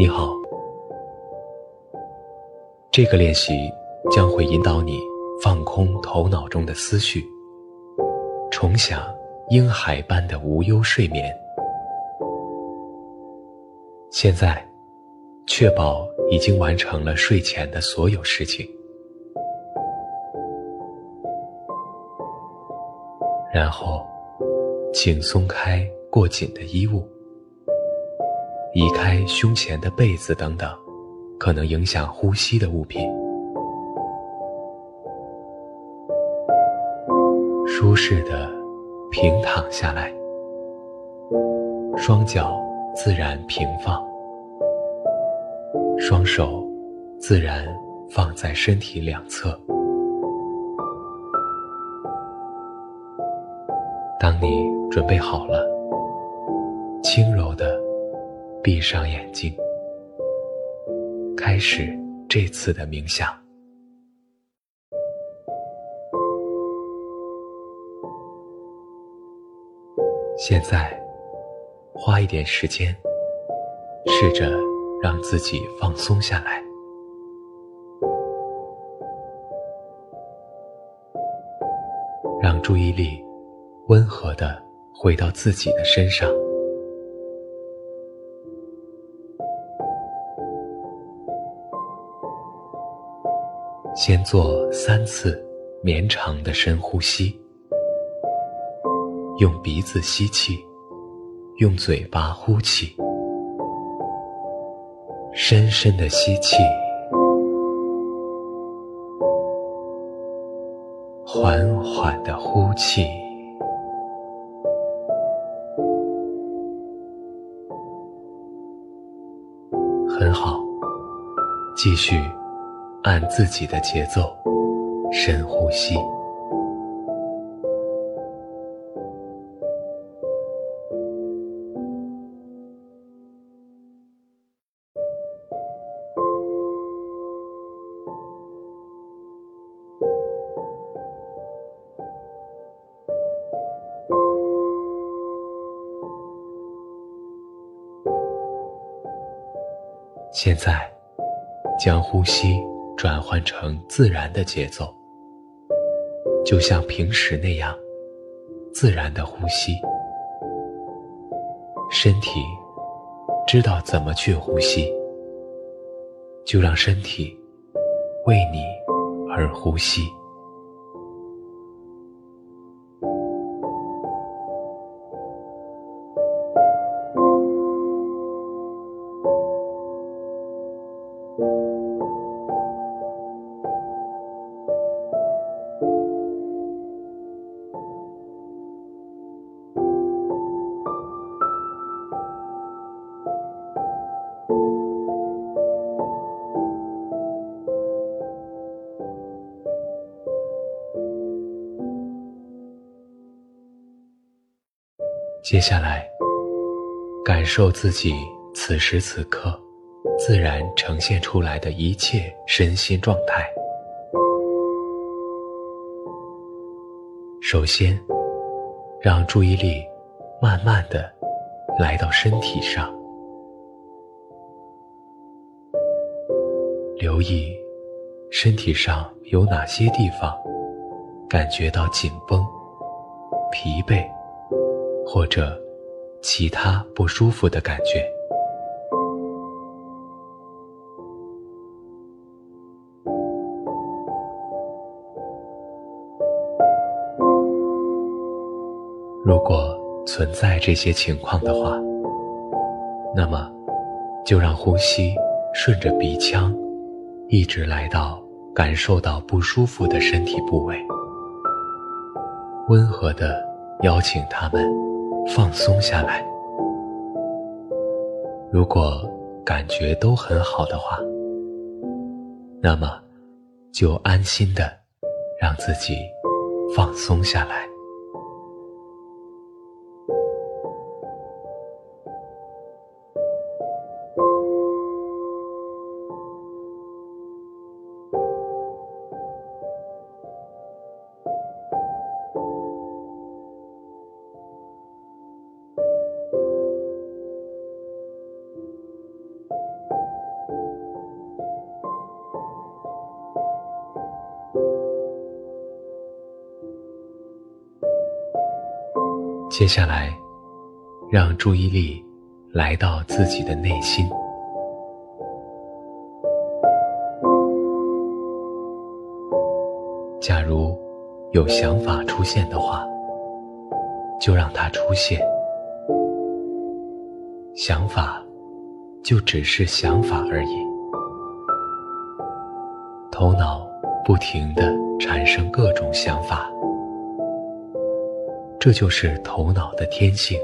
你好，这个练习将会引导你放空头脑中的思绪，重享婴孩般的无忧睡眠。现在，确保已经完成了睡前的所有事情，然后，请松开过紧的衣物。移开胸前的被子等等，可能影响呼吸的物品。舒适的平躺下来，双脚自然平放，双手自然放在身体两侧。当你准备好了，轻柔的。闭上眼睛，开始这次的冥想。现在，花一点时间，试着让自己放松下来，让注意力温和的回到自己的身上。先做三次绵长的深呼吸，用鼻子吸气，用嘴巴呼气，深深的吸气，缓缓的呼气，很好，继续。按自己的节奏，深呼吸。现在，将呼吸。转换成自然的节奏，就像平时那样自然的呼吸。身体知道怎么去呼吸，就让身体为你而呼吸。接下来，感受自己此时此刻自然呈现出来的一切身心状态。首先，让注意力慢慢的来到身体上，留意身体上有哪些地方感觉到紧绷、疲惫。或者其他不舒服的感觉。如果存在这些情况的话，那么就让呼吸顺着鼻腔，一直来到感受到不舒服的身体部位，温和的邀请他们。放松下来。如果感觉都很好的话，那么就安心的让自己放松下来。接下来，让注意力来到自己的内心。假如有想法出现的话，就让它出现。想法就只是想法而已。头脑不停的产生各种想法。这就是头脑的天性，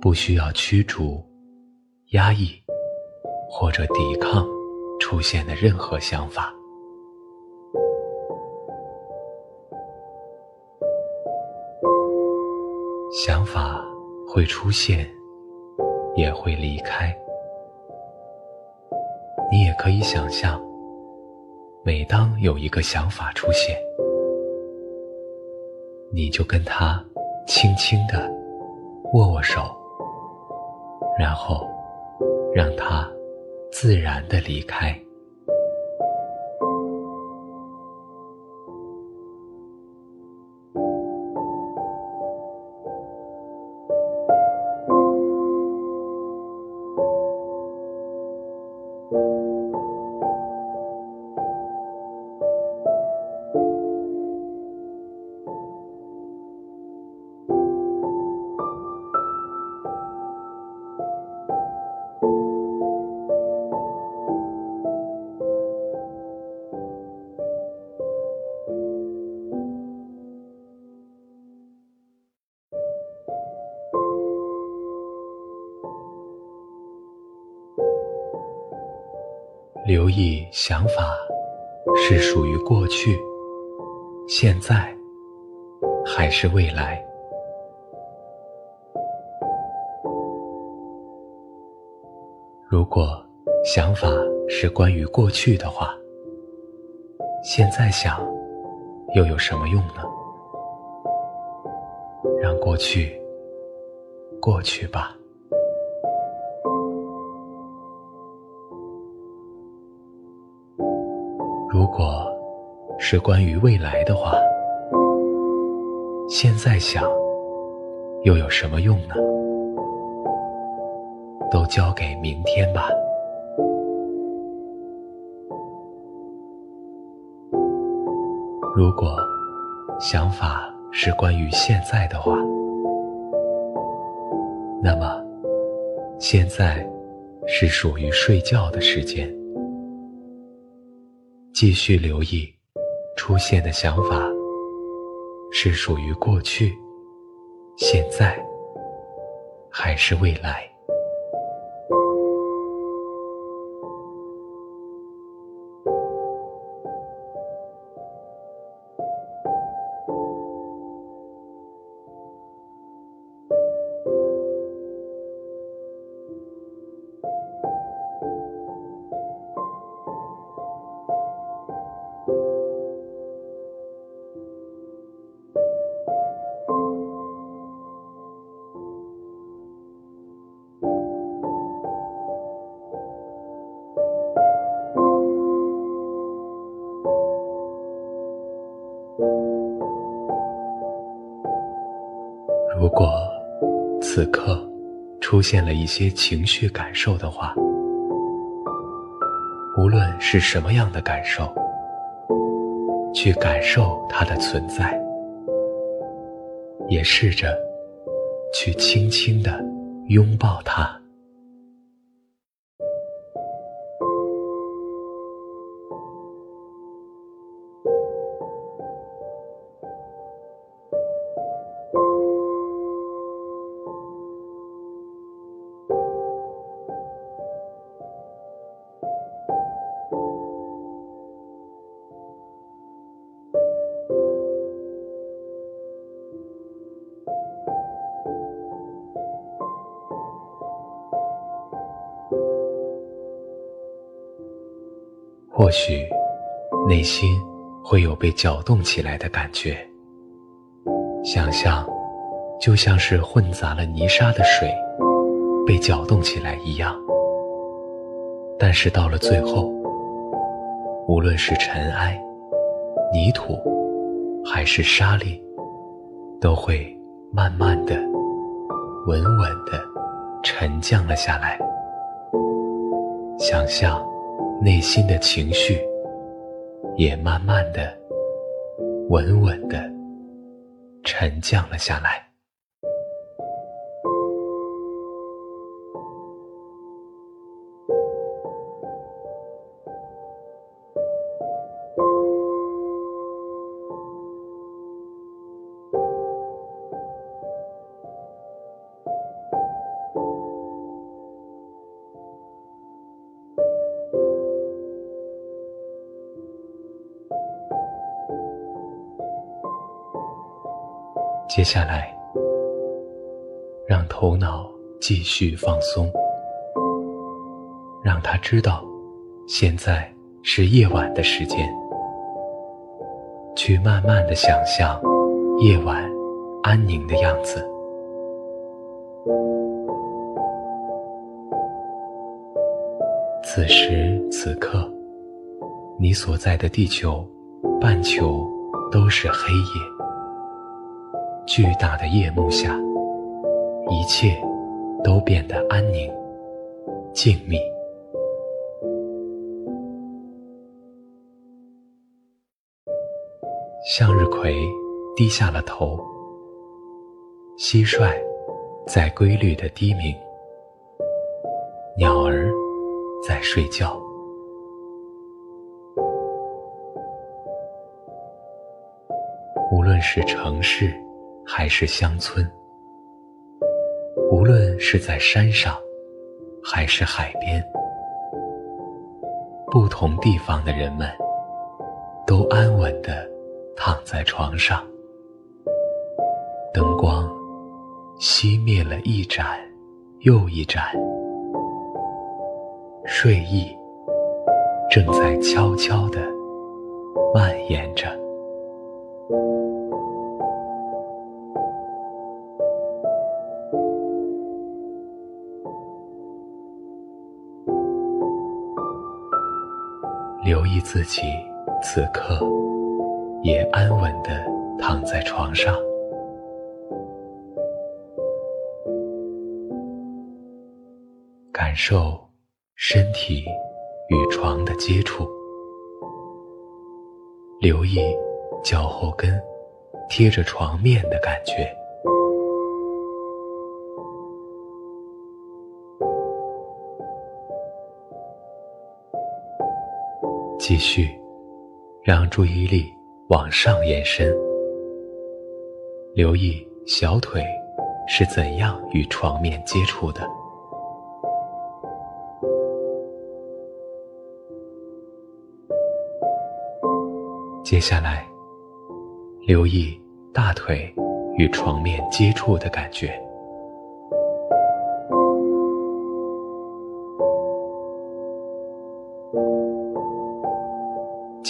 不需要驱逐、压抑或者抵抗出现的任何想法。想法会出现，也会离开。你也可以想象，每当有一个想法出现。你就跟他轻轻地握握手，然后让他自然地离开。留意想法是属于过去、现在还是未来？如果想法是关于过去的话，现在想又有什么用呢？让过去过去吧。如果是关于未来的话，现在想又有什么用呢？都交给明天吧。如果想法是关于现在的话，那么现在是属于睡觉的时间。继续留意出现的想法，是属于过去、现在，还是未来？此刻出现了一些情绪感受的话，无论是什么样的感受，去感受它的存在，也试着去轻轻的拥抱它。或许，内心会有被搅动起来的感觉。想象，就像是混杂了泥沙的水，被搅动起来一样。但是到了最后，无论是尘埃、泥土，还是沙粒，都会慢慢的、稳稳的沉降了下来。想象内心的情绪也慢慢的、稳稳的沉降了下来。接下来，让头脑继续放松，让他知道，现在是夜晚的时间。去慢慢的想象夜晚安宁的样子。此时此刻，你所在的地球半球都是黑夜。巨大的夜幕下，一切都变得安宁、静谧。向日葵低下了头，蟋蟀在规律的低鸣，鸟儿在睡觉。无论是城市。还是乡村，无论是在山上，还是海边，不同地方的人们，都安稳地躺在床上。灯光熄灭了一盏又一盏，睡意正在悄悄地蔓延着。自己此刻也安稳的躺在床上，感受身体与床的接触，留意脚后跟贴着床面的感觉。继续，让注意力往上延伸，留意小腿是怎样与床面接触的。接下来，留意大腿与床面接触的感觉。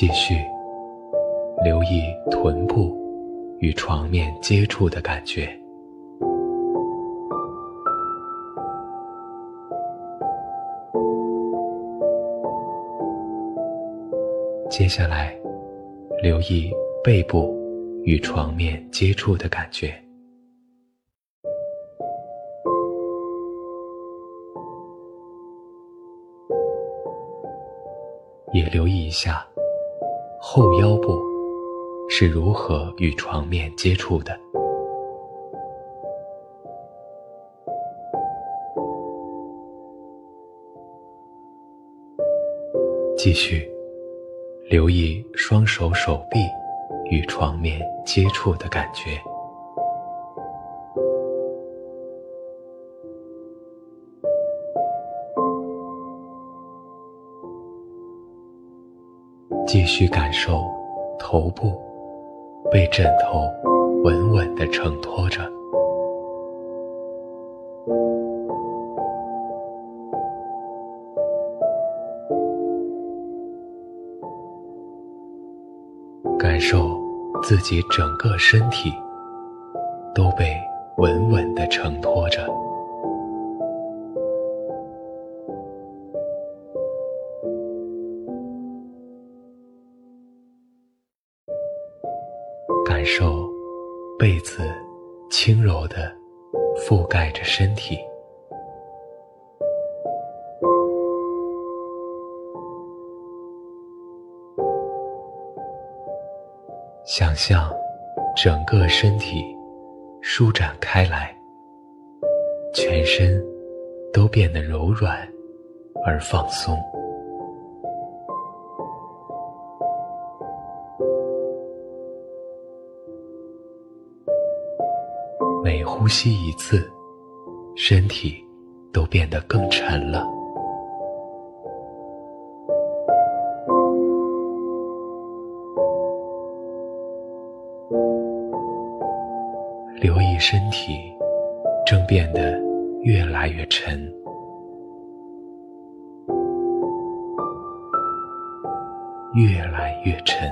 继续留意臀部与床面接触的感觉。接下来，留意背部与床面接触的感觉，也留意一下。后腰部是如何与床面接触的？继续留意双手手臂与床面接触的感觉。去感受头部被枕头稳稳地承托着，感受自己整个身体都被稳稳地承托着。整个身体舒展开来，全身都变得柔软而放松。每呼吸一次，身体都变得更沉了。身体正变得越来越沉，越来越沉，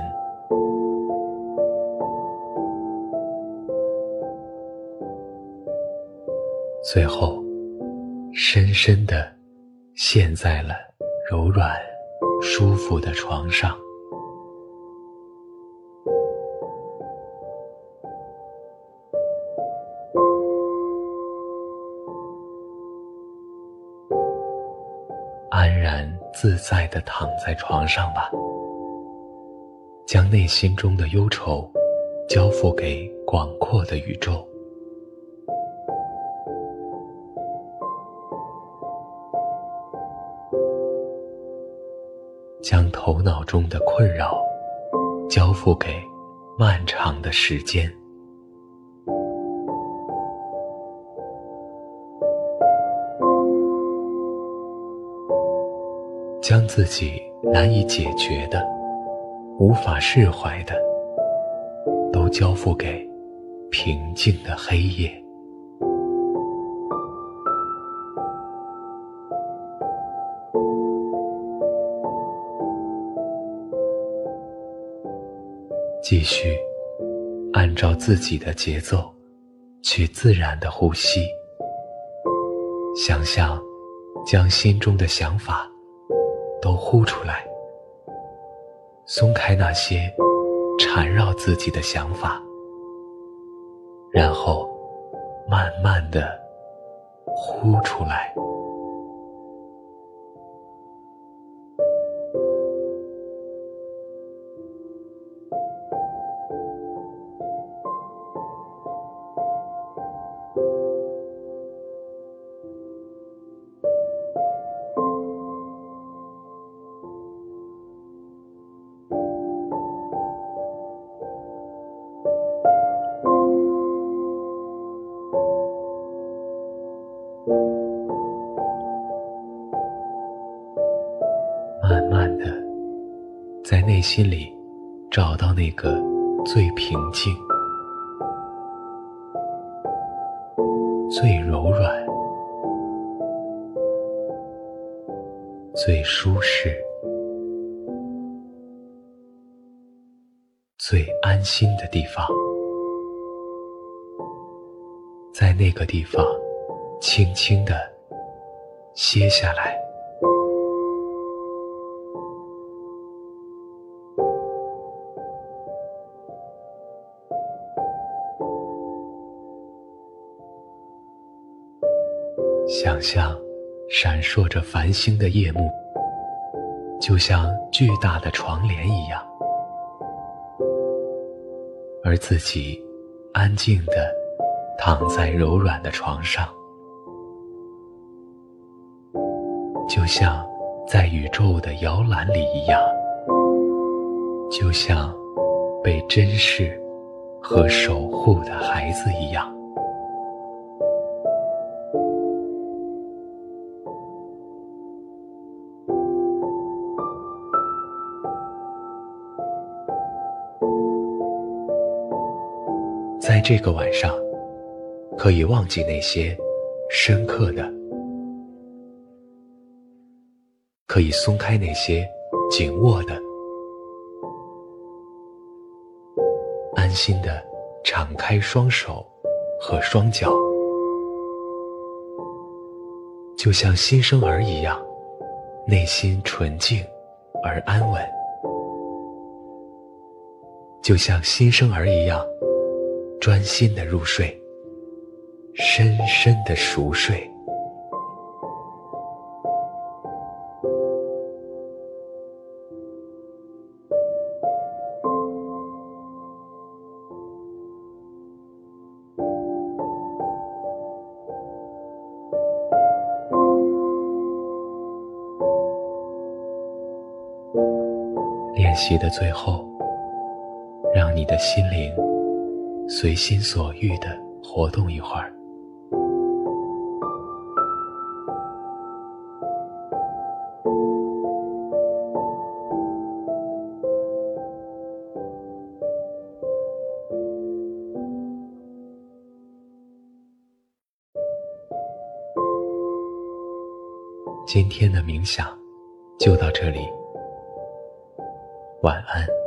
最后深深的陷在了柔软、舒服的床上。自在的躺在床上吧，将内心中的忧愁交付给广阔的宇宙，将头脑中的困扰交付给漫长的时间。将自己难以解决的、无法释怀的，都交付给平静的黑夜。继续按照自己的节奏，去自然的呼吸，想象将心中的想法。都呼出来，松开那些缠绕自己的想法，然后慢慢的呼出来。在内心里，找到那个最平静、最柔软、最舒适、最安心的地方，在那个地方，轻轻的歇下来。想象闪烁着繁星的夜幕，就像巨大的床帘一样，而自己安静的躺在柔软的床上，就像在宇宙的摇篮里一样，就像被珍视和守护的孩子一样。这个晚上，可以忘记那些深刻的，可以松开那些紧握的，安心的敞开双手和双脚，就像新生儿一样，内心纯净而安稳，就像新生儿一样。专心的入睡，深深的熟睡。练习的最后，让你的心灵随心所欲的活动一会儿。今天的冥想就到这里。晚安。